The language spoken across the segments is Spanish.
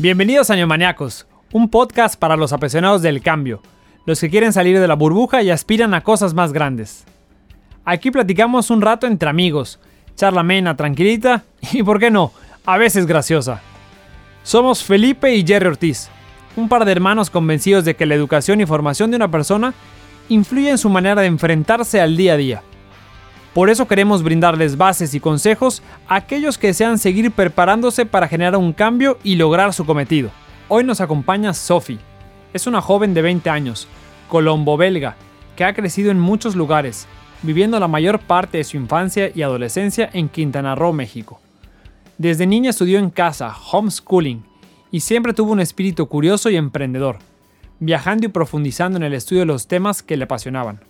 Bienvenidos a Neomaniacos, un podcast para los apasionados del cambio, los que quieren salir de la burbuja y aspiran a cosas más grandes. Aquí platicamos un rato entre amigos, charla tranquilita y, por qué no, a veces graciosa. Somos Felipe y Jerry Ortiz, un par de hermanos convencidos de que la educación y formación de una persona influye en su manera de enfrentarse al día a día. Por eso queremos brindarles bases y consejos a aquellos que desean seguir preparándose para generar un cambio y lograr su cometido. Hoy nos acompaña Sophie. Es una joven de 20 años, colombo-belga, que ha crecido en muchos lugares, viviendo la mayor parte de su infancia y adolescencia en Quintana Roo, México. Desde niña estudió en casa, homeschooling, y siempre tuvo un espíritu curioso y emprendedor, viajando y profundizando en el estudio de los temas que le apasionaban.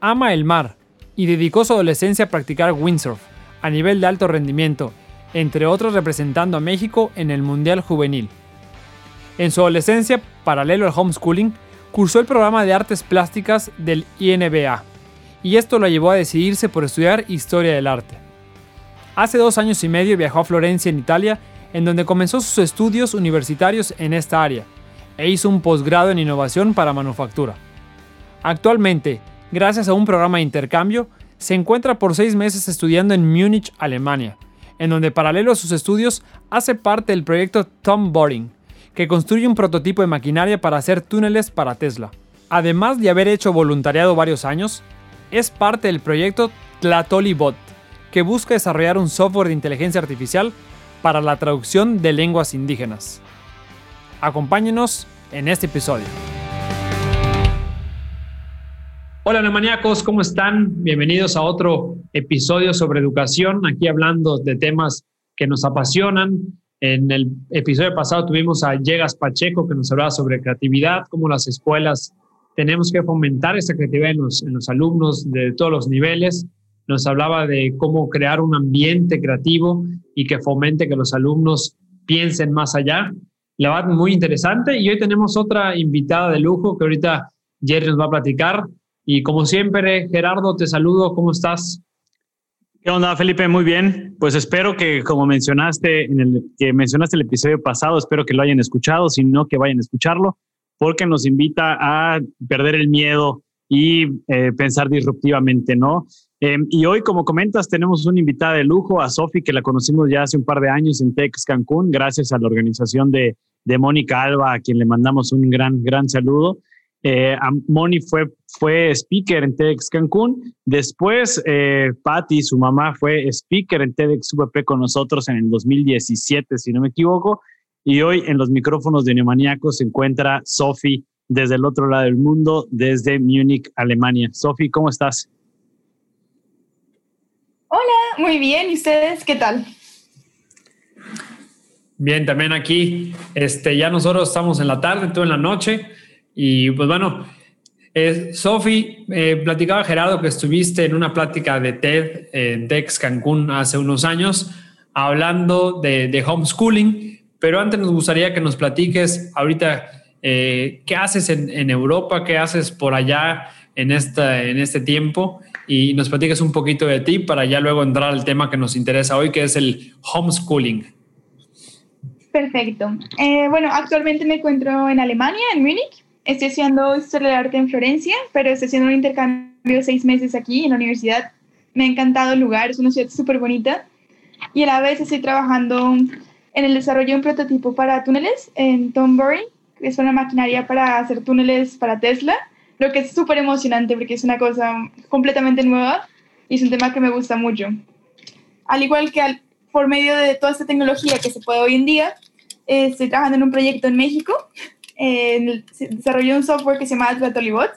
Ama el mar, y dedicó su adolescencia a practicar windsurf a nivel de alto rendimiento, entre otros representando a México en el Mundial Juvenil. En su adolescencia, paralelo al homeschooling, cursó el programa de artes plásticas del INBA, y esto lo llevó a decidirse por estudiar historia del arte. Hace dos años y medio viajó a Florencia, en Italia, en donde comenzó sus estudios universitarios en esta área, e hizo un posgrado en innovación para manufactura. Actualmente, gracias a un programa de intercambio, se encuentra por seis meses estudiando en Múnich, Alemania, en donde paralelo a sus estudios hace parte del proyecto Tom Boring, que construye un prototipo de maquinaria para hacer túneles para Tesla. Además de haber hecho voluntariado varios años, es parte del proyecto Tlatolibot, que busca desarrollar un software de inteligencia artificial para la traducción de lenguas indígenas. Acompáñenos en este episodio. Hola neumaníacos, ¿cómo están? Bienvenidos a otro episodio sobre educación, aquí hablando de temas que nos apasionan. En el episodio pasado tuvimos a Llegas Pacheco que nos hablaba sobre creatividad, cómo las escuelas tenemos que fomentar esa creatividad en los, en los alumnos de todos los niveles. Nos hablaba de cómo crear un ambiente creativo y que fomente que los alumnos piensen más allá. La verdad, muy interesante. Y hoy tenemos otra invitada de lujo que ahorita Jerry nos va a platicar. Y como siempre, Gerardo, te saludo, ¿cómo estás? ¿Qué onda, Felipe? Muy bien. Pues espero que, como mencionaste en el que mencionaste el episodio pasado, espero que lo hayan escuchado, si no, que vayan a escucharlo, porque nos invita a perder el miedo y eh, pensar disruptivamente, ¿no? Em, y hoy, como comentas, tenemos una invitada de lujo, a Sofi, que la conocimos ya hace un par de años en Tex Cancún, gracias a la organización de, de Mónica Alba, a quien le mandamos un gran, gran saludo. Eh, Moni fue, fue speaker en TEDx Cancún. Después, eh, Patty, su mamá, fue speaker en TEDx VP con nosotros en el 2017, si no me equivoco. Y hoy en los micrófonos de Neumaníacos se encuentra Sofi desde el otro lado del mundo, desde Múnich, Alemania. Sofi, ¿cómo estás? Hola, muy bien. ¿Y ustedes qué tal? Bien, también aquí. Este, ya nosotros estamos en la tarde, tú en la noche. Y pues bueno, eh, Sofi, eh, platicaba Gerardo que estuviste en una plática de TED en Dex Cancún hace unos años hablando de, homeschooling, pero antes nos gustaría que nos platiques ahorita eh, qué haces en, Europa, qué haces por allá en, esta, en este tiempo y nos platiques un poquito de ti para ya luego entrar al tema que nos interesa hoy, que es el homeschooling. Perfecto. Eh, bueno, actualmente me encuentro en Alemania, en Múnich. Estoy estudiando Historia del Arte en Florencia, pero estoy haciendo un intercambio de seis meses aquí en la universidad. Me ha encantado el lugar, es una ciudad súper bonita. Y a la vez estoy trabajando en el desarrollo de un prototipo para túneles en Tombury, que es una maquinaria para hacer túneles para Tesla, lo que es súper emocionante porque es una cosa completamente nueva y es un tema que me gusta mucho. Al igual que por medio de toda esta tecnología que se puede hoy en día, estoy trabajando en un proyecto en México desarrolló un software que se llama Tratolibot,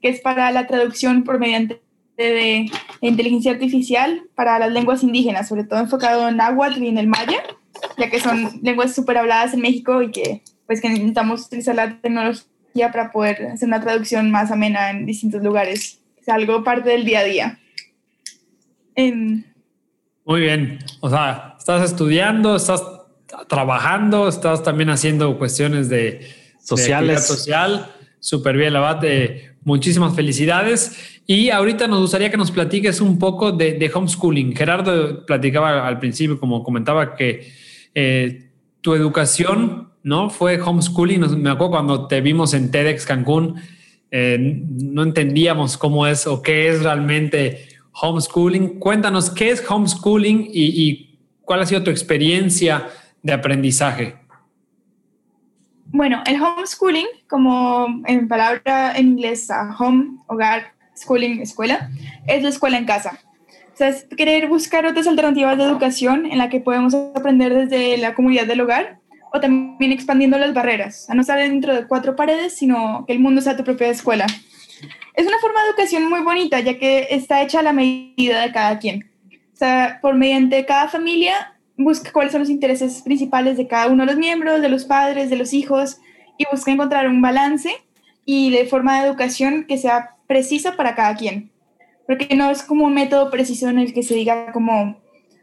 que es para la traducción por mediante de, inteligencia artificial para las lenguas indígenas, sobre todo enfocado en náhuatl y en el maya, ya que son lenguas súper habladas en México y que pues que necesitamos utilizar la tecnología para poder hacer una traducción más amena en distintos lugares. Es algo parte del día a día. Muy bien. O sea, estás estudiando, estás trabajando, estás también haciendo cuestiones de sociales. social. Súper bien, Labate. Muchísimas felicidades. Y ahorita nos gustaría que nos platiques un poco de, homeschooling. Gerardo platicaba al principio, como comentaba, que eh, tu educación, ¿no? Fue homeschooling. Me acuerdo cuando te vimos en TEDx Cancún, eh, no entendíamos cómo es o qué es realmente homeschooling. Cuéntanos qué es homeschooling y, y cuál ha sido tu experiencia de aprendizaje. Bueno, el homeschooling, como en palabra en inglés, home, hogar, schooling, escuela, es la escuela en casa. O sea, es querer buscar otras alternativas de educación en la que podemos aprender desde la comunidad del hogar o también expandiendo las barreras, a no estar dentro de cuatro paredes, sino que el mundo sea tu propia escuela. Es una forma de educación muy bonita, ya que está hecha a la medida de cada quien. O sea, por mediante cada familia busca cuáles son los intereses principales de cada uno de los miembros, de los padres, de los hijos, y busca encontrar un balance y de forma de educación que sea precisa para cada quien. Porque no es como un método preciso en el que se diga como,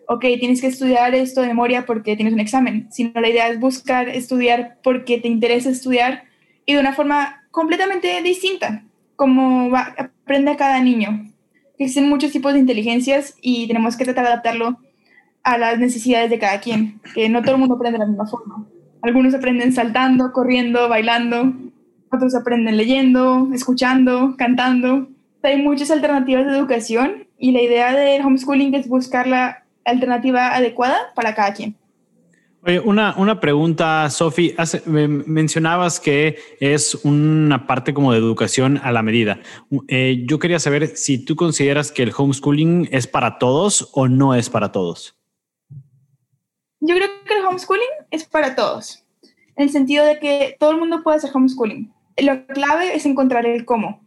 ok, tienes que estudiar esto de memoria porque tienes un examen, sino la idea es buscar estudiar porque te interesa estudiar y de una forma completamente distinta, como aprende cada niño. Existen muchos tipos de inteligencias y tenemos que tratar de adaptarlo a las necesidades de cada quien, que no todo el mundo aprende de la misma forma. Algunos aprenden saltando, corriendo, bailando, otros aprenden leyendo, escuchando, cantando. Hay muchas alternativas de educación y la idea del homeschooling es buscar la alternativa adecuada para cada quien. Oye, una, una pregunta, Sofi. Mencionabas que es una parte como de educación a la medida. Eh, yo quería saber si tú consideras que el homeschooling es para todos o no es para todos. Yo creo que el homeschooling es para todos, en el sentido de que todo el mundo puede hacer homeschooling. Lo clave es encontrar el cómo,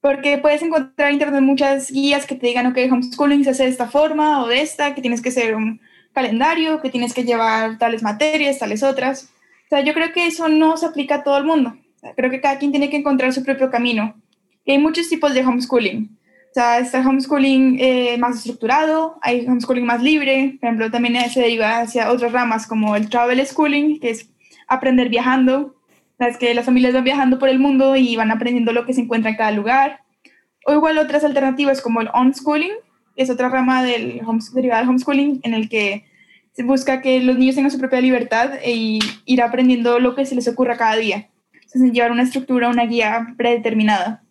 porque puedes encontrar en internet muchas guías que te digan, ok, homeschooling se hace de esta forma o de esta, que tienes que hacer un calendario, que tienes que llevar tales materias, tales otras. O sea, yo creo que eso no se aplica a todo el mundo. creo que cada quien tiene que encontrar su propio camino. Y hay muchos tipos de homeschooling. O sea, está el homeschooling eh, más estructurado, hay homeschooling más libre, por ejemplo, también se deriva hacia otras ramas como el travel schooling, que es aprender viajando, es que las familias van viajando por el mundo y van aprendiendo lo que se encuentra en cada lugar. O igual otras alternativas como el onschooling, que es otra rama del derivada del homeschooling, en el que se busca que los niños tengan su propia libertad e ir aprendiendo lo que se les ocurra cada día, sin llevar una estructura, una guía predeterminada.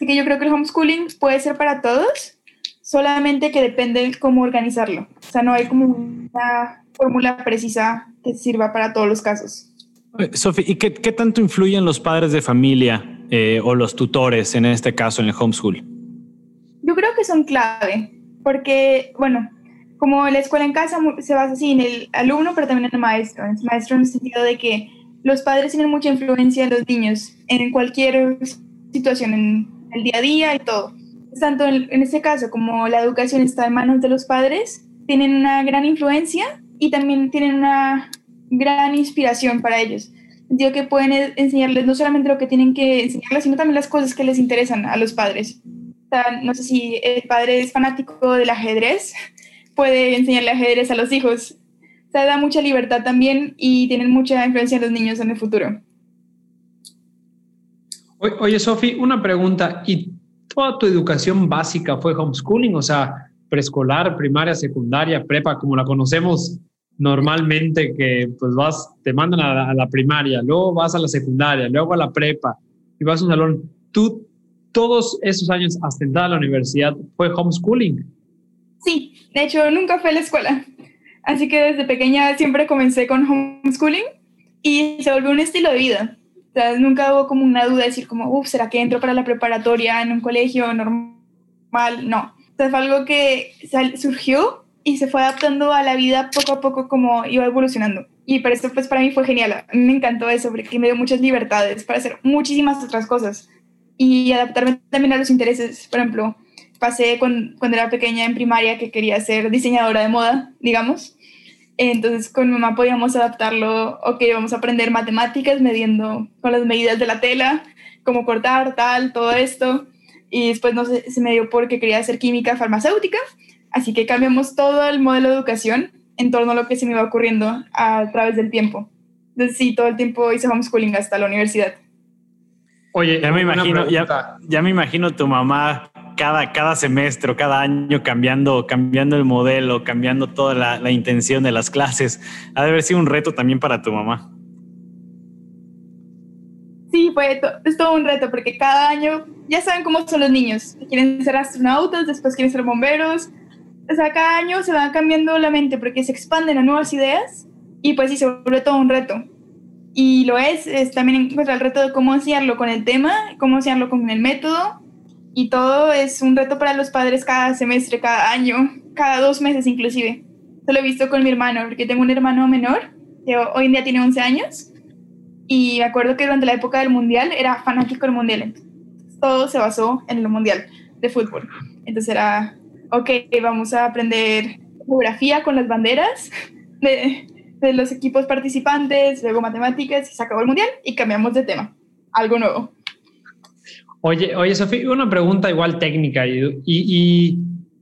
Así que yo creo que el homeschooling puede ser para todos, solamente que depende cómo organizarlo. O sea, no hay como una fórmula precisa que sirva para todos los casos. Sofi, ¿y qué, qué, tanto influyen los padres de familia eh, o los tutores en este caso en el homeschool? Yo creo que son clave, porque, bueno, como la escuela en casa se basa así en el alumno, pero también en el maestro. En el maestro en el sentido de que los padres tienen mucha influencia en los niños, en cualquier situación, en el día a día y todo. Tanto en, este caso como la educación está en manos de los padres, tienen una gran influencia y también tienen una gran inspiración para ellos. Sentido que pueden e, enseñarles no solamente lo que tienen que enseñarles, sino también las cosas que les interesan a los padres. no sé si el padre es fanático del ajedrez, puede enseñarle ajedrez a los hijos. O sea, da mucha libertad también y tienen mucha influencia en los niños en el futuro. Oye, Sofi, una pregunta. ¿Y toda tu educación básica fue homeschooling? O sea, preescolar, primaria, secundaria, prepa, como la conocemos normalmente, que pues vas, te mandan a la, primaria, luego vas a la secundaria, luego a la prepa y vas a un salón. ¿Tú todos esos años hasta entrar a la universidad fue homeschooling? Sí, de hecho nunca fue a la escuela. Así que desde pequeña siempre comencé con homeschooling y se volvió un estilo de vida. Nunca hubo como una duda de decir como, uff, ¿será que entro para la preparatoria en un colegio normal? No. O sea, fue algo que surgió y se fue adaptando a la vida poco a poco como iba evolucionando. Y para esto, pues para mí fue genial. Me encantó eso porque me dio muchas libertades para hacer muchísimas otras cosas y adaptarme también a los intereses. Por ejemplo, pasé cuando, cuando era pequeña en primaria que quería ser diseñadora de moda, digamos. Entonces con mi mamá podíamos adaptarlo, ok, vamos a aprender matemáticas midiendo con las medidas de la tela, cómo cortar, tal, todo esto. Y después no sé, se me dio porque quería hacer química farmacéutica, así que cambiamos todo el modelo de educación en torno a lo que se me iba ocurriendo a través del tiempo. Entonces sí, todo el tiempo hice homeschooling hasta la universidad. Oye, ya me imagino, ya, ya me imagino tu mamá cada, cada semestre cada año cambiando, cambiando el modelo, cambiando toda la, la intención de las clases. Ha de haber sido un reto también para tu mamá. Sí, fue es todo un reto porque cada año ya saben cómo son los niños. Quieren ser astronautas, después quieren ser bomberos. O sea, cada año se va cambiando la mente porque se expanden a nuevas ideas y pues sí, se vuelve todo un reto. Y lo es, es también encontrar el reto de cómo enseñarlo con el tema, cómo enseñarlo con el método. Y todo es un reto para los padres cada semestre, cada año, cada dos meses inclusive. Eso lo he visto con mi hermano, porque tengo un hermano menor que hoy en día tiene 11 años y me acuerdo que durante la época del mundial era fanático del mundial. todo se basó en el mundial de fútbol. Entonces era, ok, vamos a aprender geografía con las banderas de, de los equipos participantes, luego matemáticas y se acabó el mundial y cambiamos de tema. Algo nuevo. Oye, oye, Sofía, una pregunta igual técnica y, y,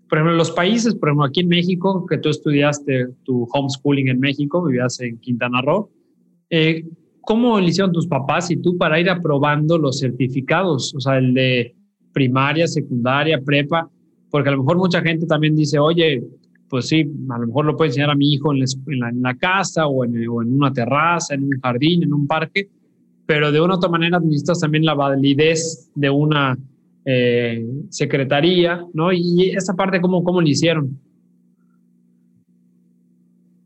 por ejemplo, los países, por ejemplo, aquí en México, que tú estudiaste tu homeschooling en México, vivías en Quintana Roo, eh, ¿cómo le hicieron tus papás y tú para ir aprobando los certificados? O sea, el de primaria, secundaria, prepa, porque a lo mejor mucha gente también dice, oye, pues sí, a lo mejor lo puedo enseñar a mi hijo en la, en la, casa o en, o en, una terraza, en un jardín, en un parque, pero de una u otra manera necesitas también la validez de una eh, secretaría, ¿no? Y esa parte, ¿cómo, cómo lo hicieron?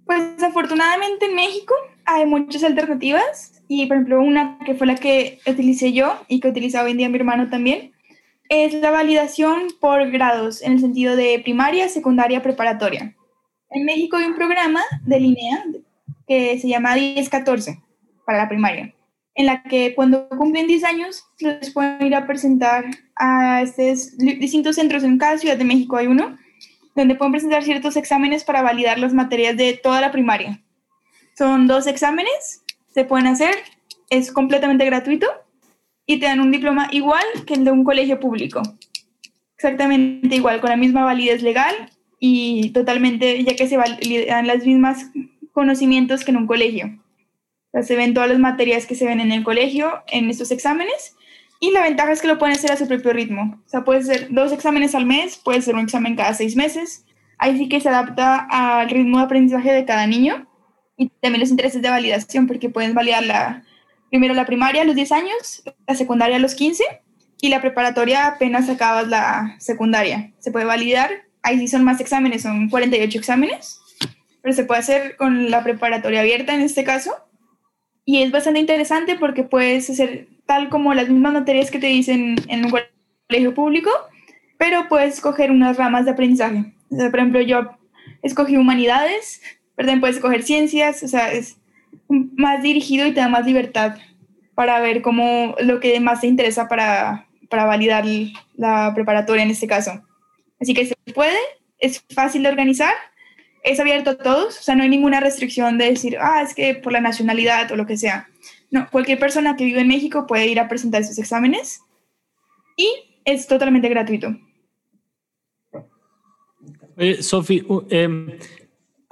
Pues afortunadamente en México hay muchas alternativas y por ejemplo una que fue la que utilicé yo y que utiliza hoy en día mi hermano también es la validación por grados en el sentido de primaria, secundaria, preparatoria. En México hay un programa de línea que se llama 1014 para la primaria, en la que cuando cumplen 10 años les pueden ir a presentar a estos distintos centros en cada ciudad de México hay uno donde pueden presentar ciertos exámenes para validar las materias de toda la primaria. Son dos exámenes, se pueden hacer, es completamente gratuito y te dan un diploma igual que el de un colegio público. Exactamente igual, con la misma validez legal y totalmente, ya que se validan las mismas conocimientos que en un colegio. Sea, se ven todas las materias que se ven en el colegio en estos exámenes y la ventaja es que lo pueden hacer a su propio ritmo. O sea, puede ser dos exámenes al mes, puede ser un examen cada seis meses. Ahí sí que se adapta al ritmo de aprendizaje de cada niño y también los intereses de validación, porque pueden validar la, primero la primaria a los 10 años, la secundaria a los 15 y la preparatoria apenas acabas la secundaria. Se puede validar, ahí sí son más exámenes, son 48 exámenes, pero se puede hacer con la preparatoria abierta en este caso. Y es bastante interesante porque puedes hacer tal como las mismas materias que te dicen en un colegio público, pero puedes escoger unas ramas de aprendizaje. por ejemplo, yo escogí humanidades, perdón, puedes escoger ciencias, o sea, es más dirigido y te da más libertad para ver cómo lo que más te interesa para, para validar la preparatoria en este caso. Así que se puede, es fácil de organizar, es abierto a todos, o sea, no hay ninguna restricción de decir, ah, es que por la nacionalidad o lo que sea. No, cualquier persona que vive en México puede ir a presentar esos exámenes y es totalmente gratuito. Sofi, eh,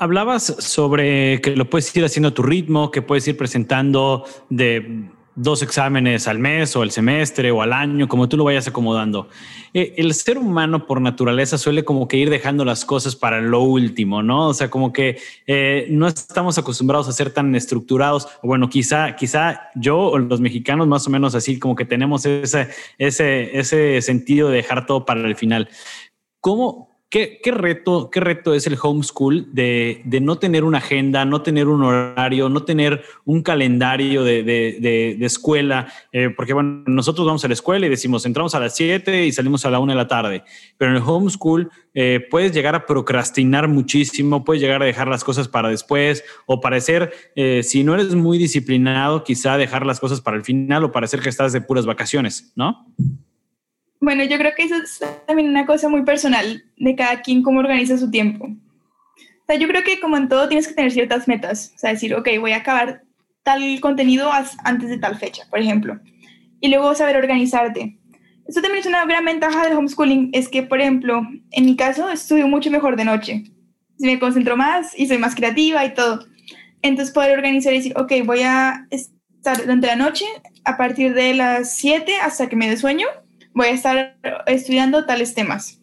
Hablabas sobre que lo puedes ir haciendo a tu ritmo, que puedes ir presentando de dos exámenes al mes o al semestre o al año, como tú lo vayas acomodando. Eh, el ser humano por naturaleza suele como que ir dejando las cosas para lo último, ¿no? O sea, como que eh, no estamos acostumbrados a ser tan estructurados. Bueno, quizá, quizá yo o los mexicanos más o menos así, como que tenemos ese, ese, ese sentido de dejar todo para el final. ¿Cómo, ¿Qué, reto, ¿Qué reto es el homeschool de, no tener una agenda, no tener un horario, no tener un calendario de escuela? Eh, porque bueno, nosotros vamos a la escuela y decimos, entramos a las 7 y salimos a la 1 de la tarde. Pero en el homeschool eh, puedes llegar a procrastinar muchísimo, puedes llegar a dejar las cosas para después o parecer, eh, si no eres muy disciplinado, quizá dejar las cosas para el final o parecer que estás de puras vacaciones, ¿no? Bueno, yo creo que eso es también una cosa muy personal de cada quien cómo organiza su tiempo. O sea, yo creo que como en todo tienes que tener ciertas metas. O sea, decir, ok, voy a acabar tal contenido antes de tal fecha, por ejemplo. Y luego saber organizarte. Eso también es una gran ventaja del homeschooling, es que, por ejemplo, en mi caso, estudio mucho mejor de noche. Me concentro más y soy más creativa y todo. Entonces, poder organizar y decir, ok, voy a estar durante la noche a partir de las 7 hasta que me dé sueño voy a estar estudiando tales temas.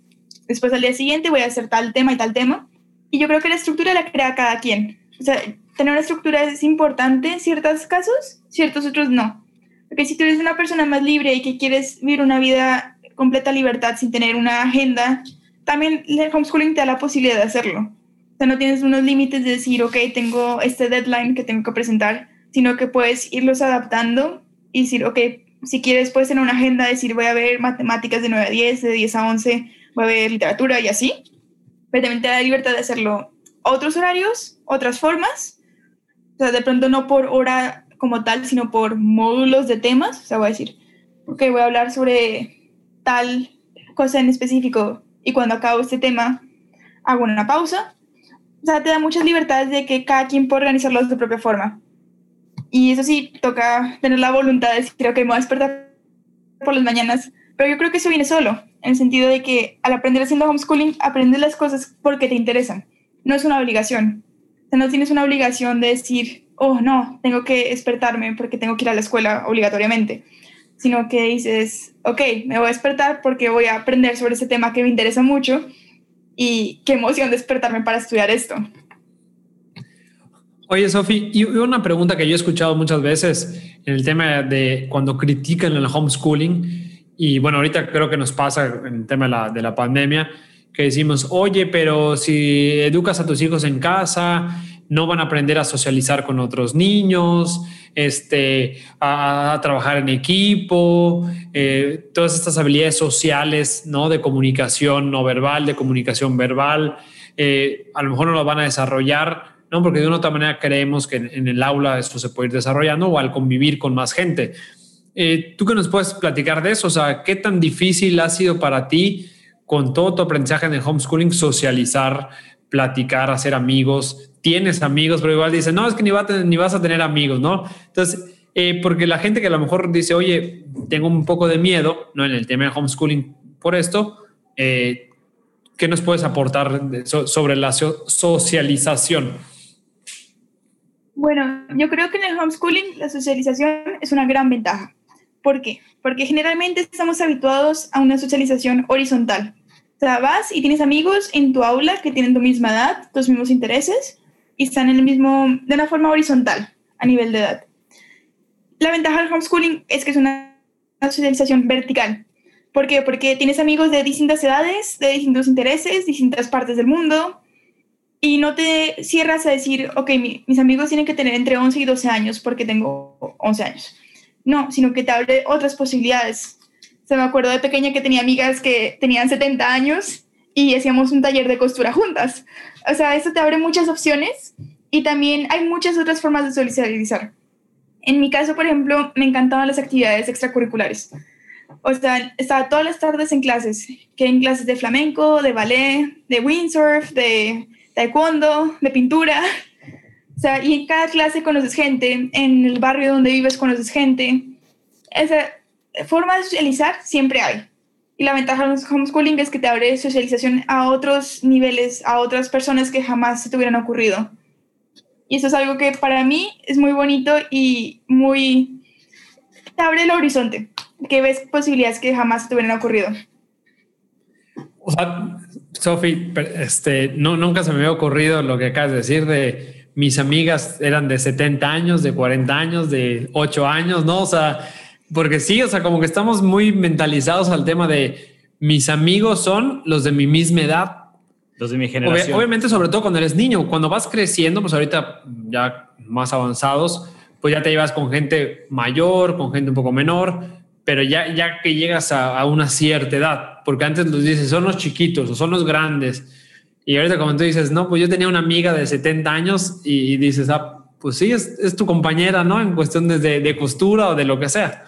Después al día siguiente voy a hacer tal tema y tal tema. Y yo creo que la estructura la crea cada quien. O sea, tener una estructura es importante en ciertos casos, ciertos otros no. Porque si tú eres una persona más libre y que quieres vivir una vida completa libertad sin tener una agenda, también el homeschooling te da la posibilidad de hacerlo. O sea, no tienes unos límites de decir, ok, tengo este deadline que tengo que presentar, sino que puedes irlos adaptando y decir, ok, si quieres puedes tener una agenda, decir, voy a ver matemáticas de 9 a 10, de 10 a 11, voy a ver literatura y así. Pero también te da la libertad de hacerlo otros horarios, otras formas. O sea, de pronto no por hora como tal, sino por módulos de temas. O sea, voy a decir, ok, voy a hablar sobre tal cosa en específico y cuando acabo este tema hago una pausa. O sea, te da muchas libertades de que cada quien puede organizarlo de su propia forma. Y eso sí, toca tener la voluntad de decir, ok, me voy a despertar por las mañanas. Pero yo creo que eso viene solo, en el sentido de que al aprender haciendo homeschooling, aprendes las cosas porque te interesan. No es una obligación. O sea, no tienes una obligación de decir, oh, no, tengo que despertarme porque tengo que ir a la escuela obligatoriamente. Sino que dices, ok, me voy a despertar porque voy a aprender sobre ese tema que me interesa mucho y qué emoción despertarme para estudiar esto. Oye, Sofi, y una pregunta que yo he escuchado muchas veces en el tema de cuando critican el homeschooling, y bueno, ahorita creo que nos pasa en el tema de la, de la pandemia, que decimos, oye, pero si educas a tus hijos en casa, no van a aprender a socializar con otros niños, este, a, trabajar en equipo, eh, todas estas habilidades sociales, ¿no? De comunicación no verbal, de comunicación verbal, eh, a lo mejor no lo van a desarrollar ¿no? Porque de una otra manera creemos que en, el aula esto se puede ir desarrollando o al convivir con más gente. Eh, ¿Tú qué nos puedes platicar de eso? O sea, ¿qué tan difícil ha sido para ti con todo tu aprendizaje en el homeschooling socializar, platicar, hacer amigos? Tienes amigos, pero igual dicen, no, es que ni, ni vas a tener amigos, ¿no? Entonces, eh, porque la gente que a lo mejor dice, oye, tengo un poco de miedo, ¿no? En el tema de homeschooling por esto, eh, ¿qué nos puedes aportar sobre la socialización? Bueno, yo creo que en el homeschooling la socialización es una gran ventaja. ¿Por qué? Porque generalmente estamos habituados a una socialización horizontal. O sea, vas y tienes amigos en tu aula que tienen tu misma edad, tus mismos intereses y están en el mismo, de una forma horizontal a nivel de edad. La ventaja del homeschooling es que es una, socialización vertical. ¿Por qué? Porque tienes amigos de distintas edades, de distintos intereses, distintas partes del mundo, y no te cierras a decir, ok, mis amigos tienen que tener entre 11 y 12 años porque tengo 11 años. No, sino que te abre otras posibilidades. Se me acuerdo de pequeña que tenía amigas que tenían 70 años y hacíamos un taller de costura juntas. O sea, eso te abre muchas opciones y también hay muchas otras formas de socializar. En mi caso, por ejemplo, me encantaban las actividades extracurriculares. O sea, estaba todas las tardes en clases, que en clases de flamenco, de ballet, de windsurf, de taekwondo, de pintura. O sea, y en cada clase conoces gente, en el barrio donde vives conoces gente. Esa forma de socializar siempre hay. Y la ventaja del homeschooling es que te abre socialización a otros niveles, a otras personas que jamás se te ocurrido. Y eso es algo que para mí es muy bonito y muy... te abre el horizonte, que ves posibilidades que jamás te hubieran ocurrido. O sea, Sofi, este, no, nunca se me había ocurrido lo que acabas de decir de mis amigas eran de 70 años, de 40 años, de 8 años, ¿no? O sea, porque sí, o sea, como que estamos muy mentalizados al tema de mis amigos son los de mi misma edad. Los de mi generación. obviamente, sobre todo cuando eres niño, cuando vas creciendo, pues ahorita ya más avanzados, pues ya te llevas con gente mayor, con gente un poco menor, pero ya, ya que llegas a, una cierta edad, porque antes los dices, son los chiquitos o son los grandes, y ahorita como tú dices, no, pues yo tenía una amiga de 70 años y, dices, ah, pues sí, es, es, tu compañera, ¿no? En cuestión de, de, costura o de lo que sea.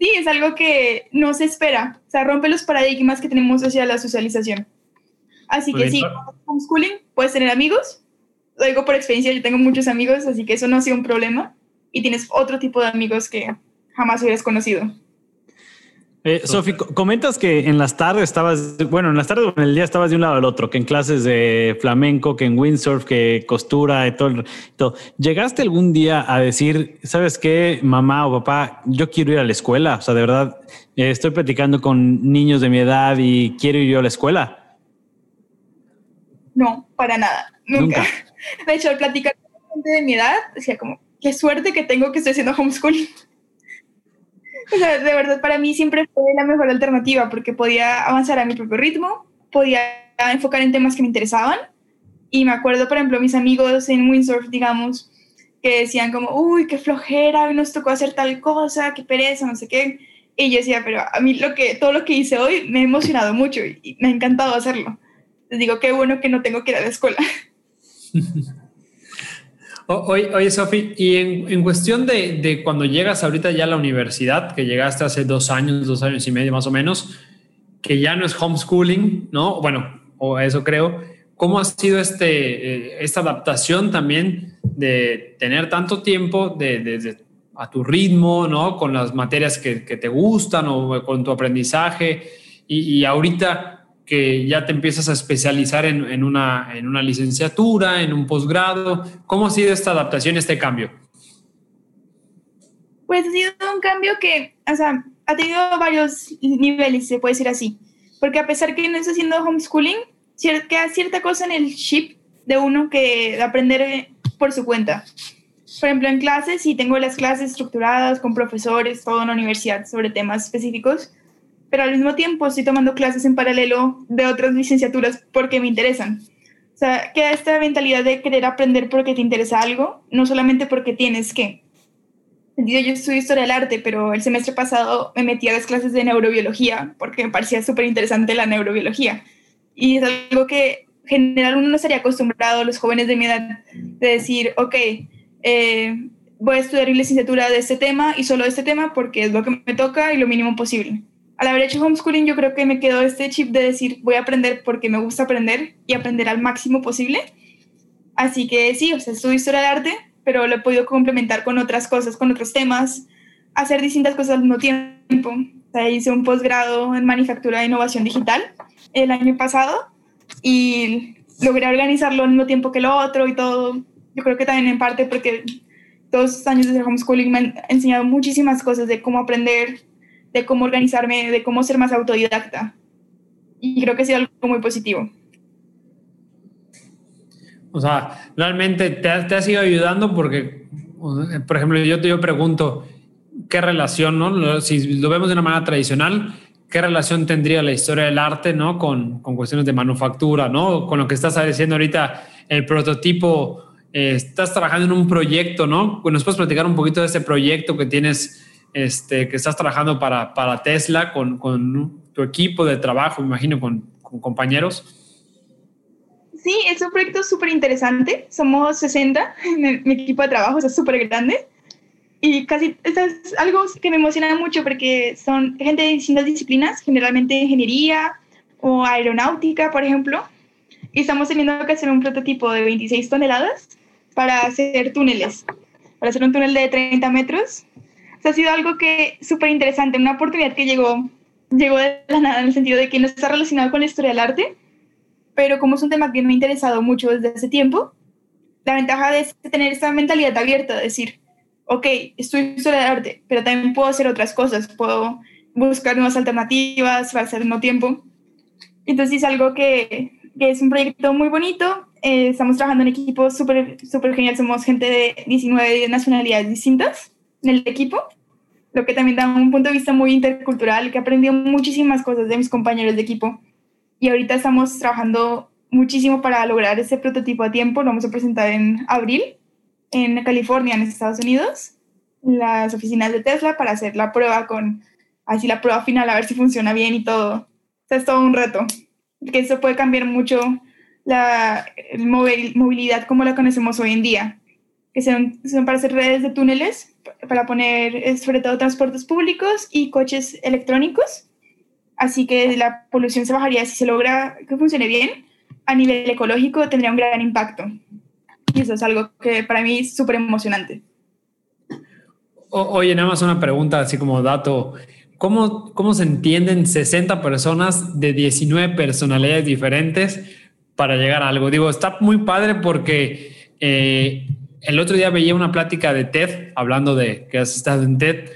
Sí, es algo que no se espera, o sea, rompe los paradigmas que tenemos hacia la socialización. Así que sí, homeschooling, puedes tener amigos, lo digo por experiencia, yo tengo muchos amigos, así que eso no ha sido un problema, y tienes otro tipo de amigos que jamás hubieras conocido. Eh, Sofi, comentas que en las tardes estabas, bueno, en las tardes o en el día estabas de un lado al otro, que en clases de flamenco, que en windsurf, que costura y todo, todo. ¿Llegaste algún día a decir, sabes qué, mamá o papá, yo quiero ir a la escuela? O sea, de verdad, eh, estoy platicando con niños de mi edad y quiero ir yo a la escuela. No, para nada, nunca. De hecho, al platicar con gente de mi edad, decía como, qué suerte que tengo que estoy haciendo homeschooling. Sea, de verdad, para mí siempre fue la mejor alternativa porque podía avanzar a mi propio ritmo, podía enfocar en temas que me interesaban. Y me acuerdo, por ejemplo, mis amigos en windsurf, digamos, que decían como, uy, qué flojera, hoy nos tocó hacer tal cosa, qué pereza, no sé qué. Y yo decía, pero a mí lo que, todo lo que hice hoy me ha emocionado mucho y me ha encantado hacerlo. Les digo, qué bueno que no tengo que ir a la escuela. Oye, oye Sofi, y en, cuestión de, de, cuando llegas ahorita ya a la universidad, que llegaste hace dos años, dos años y medio más o menos, que ya no es homeschooling, ¿no? Bueno, o eso creo. ¿Cómo ha sido este, eh, esta adaptación también de tener tanto tiempo de, de, a tu ritmo, ¿no? Con las materias que, que, te gustan o con tu aprendizaje y, y ahorita que ya te empiezas a especializar en, una, en una licenciatura, en un posgrado. ¿Cómo ha sido esta adaptación, este cambio? Pues ha sido un cambio que, o sea, ha tenido varios niveles, se puede decir así. Porque a pesar que no estoy haciendo homeschooling, queda cierta cosa en el chip de uno que de aprender por su cuenta. Por ejemplo, en clases, si tengo las clases estructuradas con profesores, todo en la universidad sobre temas específicos, pero al mismo tiempo estoy tomando clases en paralelo de otras licenciaturas porque me interesan. O sea, queda esta mentalidad de querer aprender porque te interesa algo, no solamente porque tienes que. Yo estudio historia del arte, pero el semestre pasado me metí a las clases de neurobiología porque me parecía súper interesante la neurobiología. Y es algo que en general uno no estaría acostumbrado, los jóvenes de mi edad, de decir, ok, eh, voy a estudiar licenciatura de este tema y solo de este tema porque es lo que me toca y lo mínimo posible al haber hecho homeschooling, yo creo que me quedó este chip de decir, voy a aprender porque me gusta aprender y aprender al máximo posible. Así que sí, o sea, estudio historia del arte, pero lo he podido complementar con otras cosas, con otros temas, hacer distintas cosas al mismo tiempo. O sea, hice un posgrado en manufactura e innovación digital el año pasado y logré organizarlo al mismo tiempo que lo otro y todo. Yo creo que también en parte porque todos estos años de homeschooling me han enseñado muchísimas cosas de cómo aprender, de cómo organizarme, de cómo ser más autodidacta. Y creo que ha sido algo muy positivo. O sea, realmente te ha, te ha sido ayudando porque, por ejemplo, yo te yo pregunto, ¿qué relación, no? Si lo vemos de una manera tradicional, ¿qué relación tendría la historia del arte, no? Con, con cuestiones de manufactura, ¿no? Con lo que estás diciendo ahorita, el prototipo, eh, estás trabajando en un proyecto, ¿no? ¿Nos puedes platicar un poquito de ese proyecto que tienes este, que estás trabajando para, para Tesla con, con, tu equipo de trabajo, me imagino, con, compañeros. Sí, es un proyecto súper interesante. Somos 60 en mi equipo de trabajo, es súper grande. Y casi es algo que me emociona mucho porque son gente de distintas disciplinas, generalmente ingeniería o aeronáutica, por ejemplo. Y estamos teniendo que hacer un prototipo de 26 toneladas para hacer túneles, para hacer un túnel de 30 metros ha sido algo que súper interesante, una oportunidad que llegó, llegó de la nada en el sentido de que no está relacionado con la historia del arte, pero como es un tema que me ha interesado mucho desde hace tiempo, la ventaja de tener esta mentalidad abierta, de decir, ok, estoy historia del arte, pero también puedo hacer otras cosas, puedo buscar nuevas alternativas para hacer mismo tiempo. Entonces es algo que, que es un proyecto muy bonito, eh, estamos trabajando en equipos súper super genial, somos gente de 19 nacionalidades distintas en el equipo, lo que también da un punto de vista muy intercultural, que aprendió muchísimas cosas de mis compañeros de equipo. Y ahorita estamos trabajando muchísimo para lograr ese prototipo a tiempo. Lo vamos a presentar en abril en California, en Estados Unidos, en las oficinas de Tesla para hacer la prueba con, así la prueba final, a ver si funciona bien y todo. O sea, es todo un reto, porque eso puede cambiar mucho la movilidad como la conocemos hoy en día que son, son para hacer redes de túneles, para poner eh, sobre todo transportes públicos y coches electrónicos. Así que la polución se bajaría si se logra que funcione bien. A nivel ecológico tendría un gran impacto. Y eso es algo que para mí es súper emocionante. oye, nada más una pregunta, así como dato. ¿cómo, ¿cómo se entienden 60 personas de 19 personalidades diferentes para llegar a algo? Digo, está muy padre porque eh, el otro día veía una plática de TED, hablando de que has estado en TED,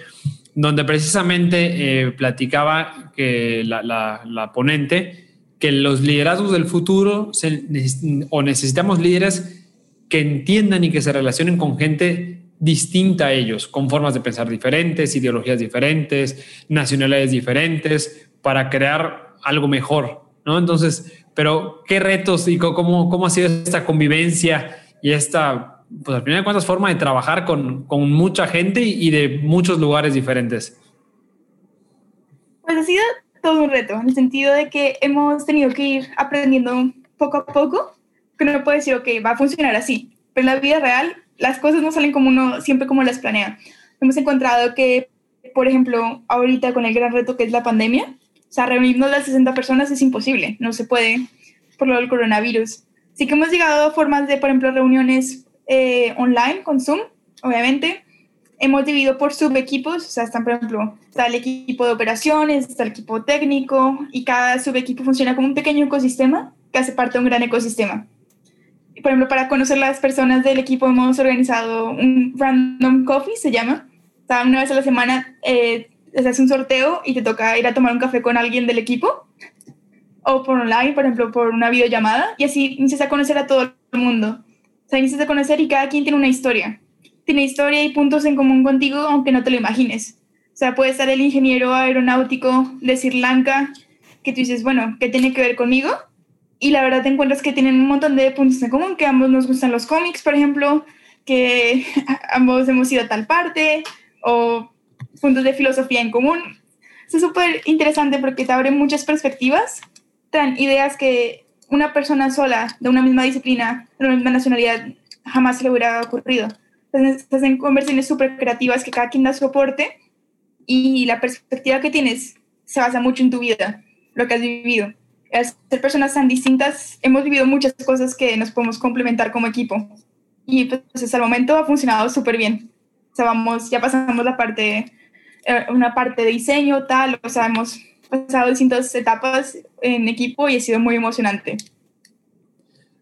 donde precisamente eh, platicaba que la, la, ponente que los liderazgos del futuro o necesitamos líderes que entiendan y que se relacionen con gente distinta a ellos, con formas de pensar diferentes, ideologías diferentes, nacionalidades diferentes, para crear algo mejor, ¿no? Entonces, pero ¿qué retos y cómo, cómo ha sido esta convivencia y esta pues al final de cuentas, forma de trabajar con, con mucha gente y, de muchos lugares diferentes? Pues ha sido todo un reto, en el sentido de que hemos tenido que ir aprendiendo poco a poco, que no puede decir, ok, va a funcionar así, pero en la vida real las cosas no salen como uno, siempre como las planea. Hemos encontrado que, por ejemplo, ahorita con el gran reto que es la pandemia, o sea, reunirnos las 60 personas es imposible, no se puede por lo del coronavirus. Sí que hemos llegado a formas de, por ejemplo, reuniones eh, online con Zoom, obviamente. Hemos dividido por subequipos, o sea, están, por ejemplo, está el equipo de operaciones, está el equipo técnico, y cada subequipo funciona como un pequeño ecosistema que hace parte de un gran ecosistema. Por ejemplo, para conocer las personas del equipo hemos organizado un random coffee, se llama. O sea, una vez a la semana eh, se hace un sorteo y te toca ir a tomar un café con alguien del equipo. O por online, por ejemplo, por una videollamada. Y así inicias a conocer a todo el mundo sea, inicias a conocer y cada quien tiene una historia. Tiene historia y puntos en común contigo, aunque no te lo imagines. O sea, puede estar el ingeniero aeronáutico de Sri Lanka, que tú dices, bueno, ¿qué tiene que ver conmigo? Y la verdad te encuentras que tienen un montón de puntos en común, que ambos nos gustan los cómics, por ejemplo, que ambos hemos ido a tal parte, o puntos de filosofía en común. Es súper interesante porque te abre muchas perspectivas, traen ideas que una persona sola de una misma disciplina, de una misma nacionalidad, jamás se le hubiera ocurrido. Entonces, conversiones súper creativas que cada quien da su aporte y la perspectiva que tienes se basa mucho en tu vida, lo que has vivido. Al ser personas tan distintas, hemos vivido muchas cosas que nos podemos complementar como equipo. Y pues hasta el momento ha funcionado súper bien. O ya pasamos la parte, eh, una parte de diseño, tal, o sea, hemos pasado distintas etapas en equipo y ha sido muy emocionante.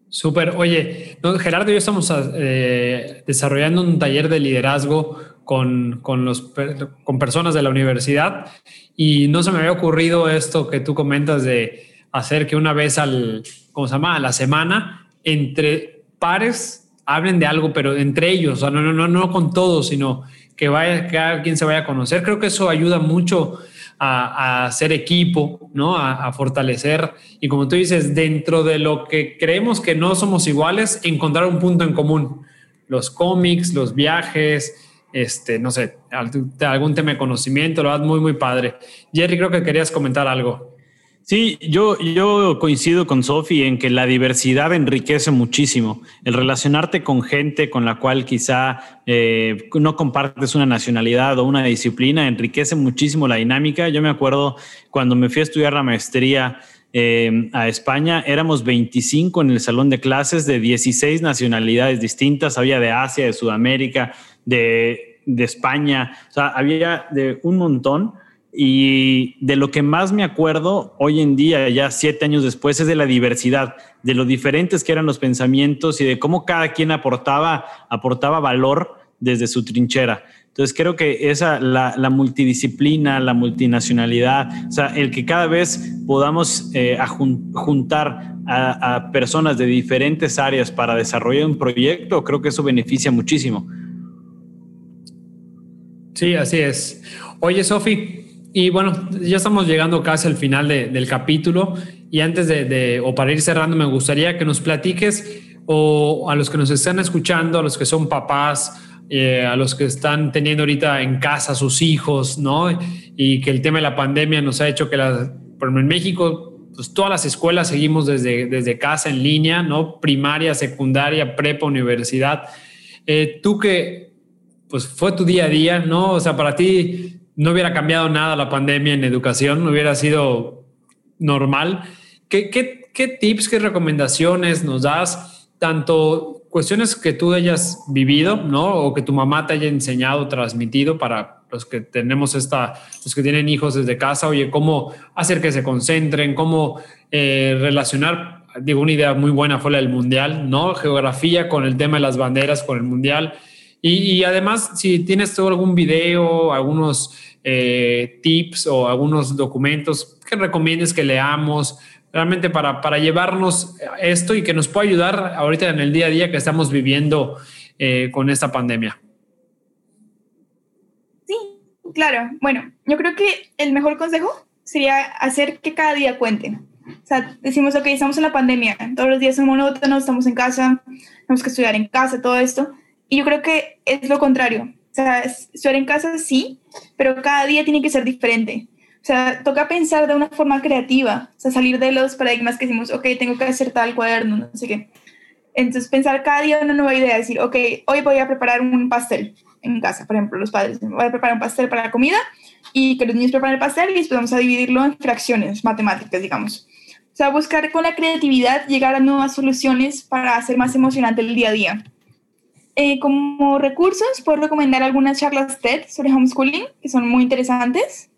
Súper. Oye, Gerardo y yo estamos eh, desarrollando un taller de liderazgo con, con, los, con personas de la universidad y no se me había ocurrido esto que tú comentas de hacer que una vez al, ¿cómo se llama? A la semana, entre pares hablen de algo, pero entre ellos, o sea, no, no, no, no con todos, sino que vaya, que alguien se vaya a conocer. Creo que eso ayuda mucho a, hacer equipo, ¿no? A, fortalecer y como tú dices, dentro de lo que creemos que no somos iguales, encontrar un punto en común. Los cómics, los viajes, este, no sé, algún tema de conocimiento, lo vas muy, muy padre. Jerry, creo que querías comentar algo. Sí, yo, yo coincido con Sofi en que la diversidad enriquece muchísimo. El relacionarte con gente con la cual quizá eh, no compartes una nacionalidad o una disciplina enriquece muchísimo la dinámica. Yo me acuerdo cuando me fui a estudiar la maestría eh, a España, éramos 25 en el salón de clases de 16 nacionalidades distintas. Había de Asia, de Sudamérica, de, de España, o sea, había de un montón. Y de lo que más me acuerdo hoy en día, ya siete años después, es de la diversidad, de lo diferentes que eran los pensamientos y de cómo cada quien aportaba, aportaba valor desde su trinchera. Entonces creo que esa, la, multidisciplina, la multinacionalidad, o sea, el que cada vez podamos eh, juntar a, a personas de diferentes áreas para desarrollar un proyecto, creo que eso beneficia muchísimo. Sí, así es. Oye, Sofi, y bueno, ya estamos llegando casi al final del capítulo y antes de, o para ir cerrando, me gustaría que nos platiques o a los que nos están escuchando, a los que son papás, eh, a los que están teniendo ahorita en casa sus hijos, ¿no? Y que el tema de la pandemia nos ha hecho que, la, por ejemplo, en México, pues todas las escuelas seguimos desde, desde casa en línea, ¿no? Primaria, secundaria, prepa, universidad. Eh, tú que, pues fue tu día a día, ¿no? O sea, para ti, no hubiera cambiado nada la pandemia en educación, hubiera sido normal. ¿Qué, qué, qué tips, qué recomendaciones nos das, tanto cuestiones que tú hayas vivido, ¿no? O que tu mamá te haya enseñado, transmitido para los que tenemos esta, los que tienen hijos desde casa, oye, cómo hacer que se concentren, cómo eh, relacionar, digo, una idea muy buena fue la del mundial, ¿no? Geografía con el tema de las banderas, con el mundial. Y, además, si tienes algún video, algunos eh, tips o algunos documentos que recomiendes que leamos, realmente para, para llevarnos esto y que nos pueda ayudar ahorita en el día a día que estamos viviendo eh, con esta pandemia. Sí, claro. Bueno, yo creo que el mejor consejo sería hacer que cada día cuente. O sea, decimos, ok, estamos en la pandemia, todos los días son monótonos, estamos en casa, tenemos que estudiar en casa, todo esto. Y yo creo que es lo contrario. O sea, estudiar en casa sí, pero cada día tiene que ser diferente. O sea, toca pensar de una forma creativa, o sea, salir de los paradigmas que decimos, ok, tengo que hacer tal cuaderno, no sé qué. Entonces, pensar cada día una nueva idea, decir, ok, hoy voy a preparar un pastel en casa, por ejemplo, los padres, voy a preparar un pastel para la comida y que los niños preparen el pastel y después vamos a dividirlo en fracciones matemáticas, digamos. O sea, buscar con la creatividad llegar a nuevas soluciones para hacer más emocionante el día a día. Eh, como recursos, puedo recomendar algunas charlas TED sobre homeschooling, que son muy interesantes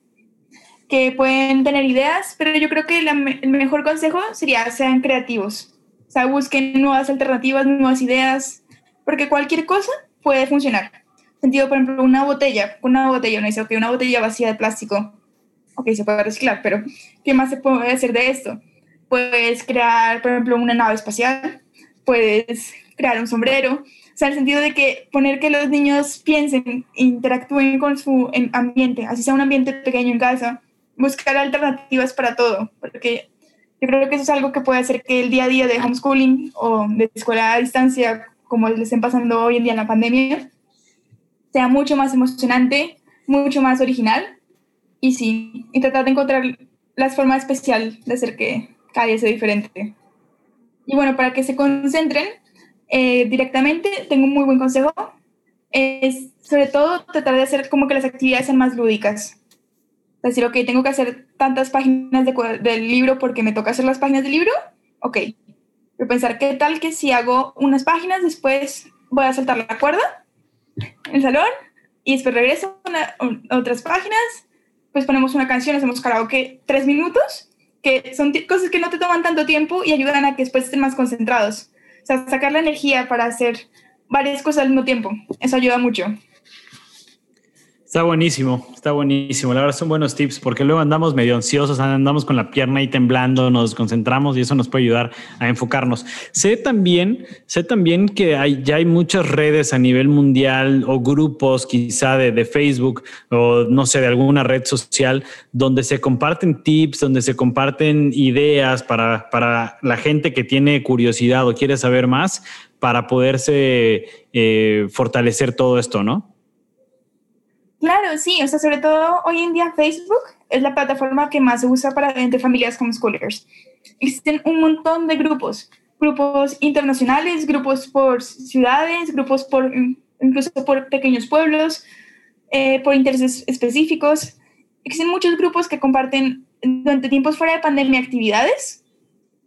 que pueden tener ideas, pero yo creo que el mejor consejo sería sean creativos. O sea, busquen nuevas alternativas, nuevas ideas, porque cualquier cosa puede funcionar. Sentido, por ejemplo, una botella, una botella, no dice, ok, una botella vacía de plástico, ok, se puede reciclar, pero ¿qué más se puede hacer de esto? Puedes crear, por ejemplo, una nave espacial, puedes crear un sombrero, o sea, el sentido de que poner que los niños piensen, interactúen con su ambiente, así sea un ambiente pequeño en casa, buscar alternativas para todo, porque yo creo que eso es algo que puede hacer que el día a día de homeschooling o de escuela a distancia, como le estén pasando hoy en día en la pandemia, sea mucho más emocionante, mucho más original y sí, y tratar de encontrar las formas especial de hacer que cada día sea diferente. Y bueno, para que se concentren eh, directamente, tengo un muy buen consejo. Es sobre todo tratar de hacer como que las actividades sean más lúdicas decir, ok, tengo que hacer tantas páginas del libro porque me toca hacer las páginas del libro, ok. Pero pensar, ¿qué tal que si hago unas páginas, después voy a saltar la cuerda en el salón y después regreso a otras páginas, pues ponemos una canción, hacemos karaoke tres minutos, que son cosas que no te toman tanto tiempo y ayudan a que después estén más concentrados. Sea, sacar la energía para hacer varias cosas al mismo tiempo. Eso ayuda mucho. Está buenísimo, está buenísimo. La verdad son buenos tips porque luego andamos medio ansiosos, andamos con la pierna ahí temblando, nos concentramos y eso nos puede ayudar a enfocarnos. Sé también, sé también que hay, ya hay muchas redes a nivel mundial o grupos quizá de, de Facebook o no sé, de alguna red social donde se comparten tips, donde se comparten ideas para, para la gente que tiene curiosidad o quiere saber más para poderse eh, fortalecer todo esto, ¿no? Claro, sí, o sea, sobre todo hoy en día Facebook es la plataforma que más se usa para entre familias homeschoolers. Existen un montón de grupos, grupos internacionales, grupos por ciudades, grupos por incluso por pequeños pueblos, eh, por intereses específicos. Existen muchos grupos que comparten durante tiempos fuera de pandemia actividades.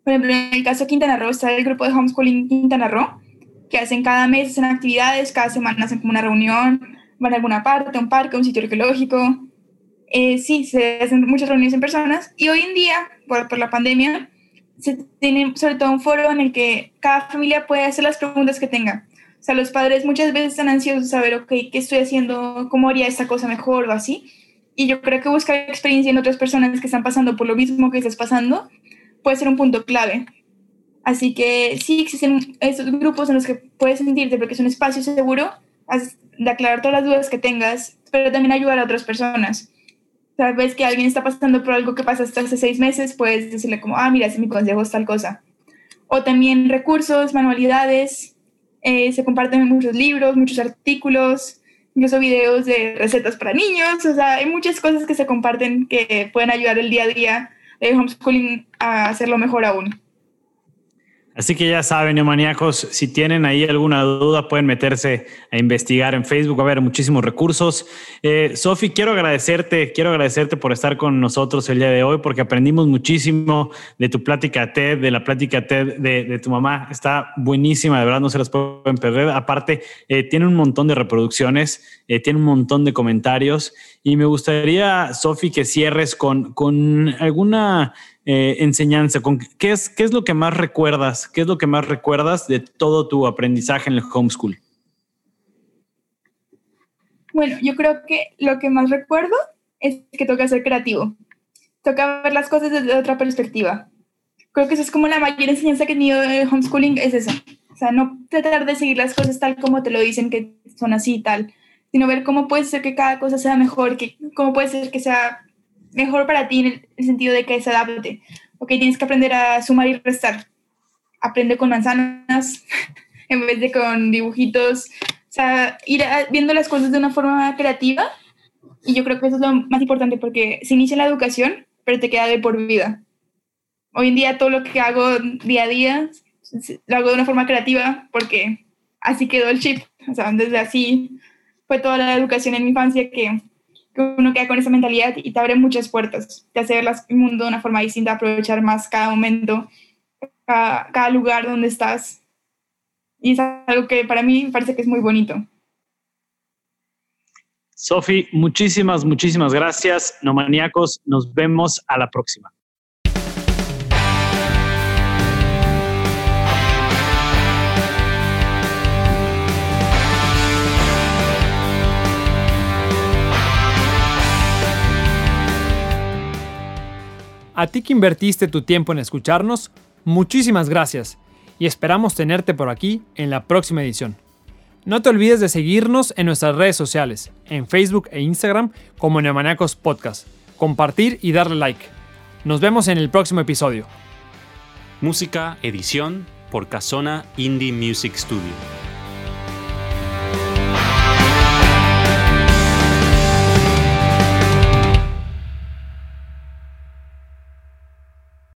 Por ejemplo, en el caso de Quintana Roo está el grupo de homeschooling Quintana Roo, que hacen cada mes hacen actividades, cada semana hacen como una reunión, van a alguna parte, a un parque, a un sitio arqueológico. Eh, sí, se hacen muchas reuniones en personas y hoy en día, por, por la pandemia, se tiene sobre todo un foro en el que cada familia puede hacer las preguntas que tenga. O sea, los padres muchas veces están ansiosos de saber, ok, ¿qué estoy haciendo? ¿Cómo haría esta cosa mejor o así? Y yo creo que buscar experiencia en otras personas que están pasando por lo mismo que estás pasando puede ser un punto clave. Así que sí existen esos grupos en los que puedes sentirte porque es un espacio seguro de aclarar todas las dudas que tengas, pero también ayudar a otras personas. Sabes que alguien está pasando por algo que pasa hasta hace seis meses, puedes decirle como, ah, mira, ese mi consejo es tal cosa. O también recursos, manualidades, eh, se comparten muchos libros, muchos artículos, incluso videos de recetas para niños, o sea, hay muchas cosas que se comparten que pueden ayudar el día a día de homeschooling a hacerlo mejor aún. Así que ya saben, neomaníacos, si tienen ahí alguna duda, pueden meterse a investigar en Facebook, va a haber muchísimos recursos. Eh, Sofi, quiero agradecerte, quiero agradecerte por estar con nosotros el día de hoy, porque aprendimos muchísimo de tu plática TED, de la plática TED de, tu mamá. Está buenísima, de verdad, no se las pueden perder. Aparte, eh, tiene un montón de reproducciones, eh, tiene un montón de comentarios y me gustaría, Sofi, que cierres con, con alguna eh, enseñanza? ¿Con qué, es, ¿Qué es lo que más recuerdas? ¿Qué es lo que más recuerdas de todo tu aprendizaje en el homeschool? Bueno, yo creo que lo que más recuerdo es que toca ser creativo. Toca ver las cosas desde otra perspectiva. Creo que eso es como la mayor enseñanza que he tenido el homeschooling, es eso. O sea, no tratar de seguir las cosas tal como te lo dicen que son así y tal, sino ver cómo puede ser que cada cosa sea mejor, que, cómo puede ser que sea mejor para ti en el sentido de que se adapte. Ok, tienes que aprender a sumar y restar. Aprende con manzanas en vez de con dibujitos. O sea, ir viendo las cosas de una forma creativa. Y yo creo que eso es lo más importante porque se inicia la educación, pero te queda de por vida. Hoy en día todo lo que hago día a día lo hago de una forma creativa porque así quedó el chip. O sea, desde así fue toda la educación en mi infancia que uno queda con esa mentalidad y te abre muchas puertas, te hace ver el mundo de una forma distinta, aprovechar más cada momento, cada, lugar donde estás. Y es algo que para mí parece que es muy bonito. Sofi, muchísimas, muchísimas gracias. No maníacos, nos vemos a la próxima. A ti que invertiste tu tiempo en escucharnos, muchísimas gracias y esperamos tenerte por aquí en la próxima edición. No te olvides de seguirnos en nuestras redes sociales, en Facebook e Instagram como Neomaníacos Podcast, compartir y darle like. Nos vemos en el próximo episodio. Música, edición por Casona Indie Music Studio.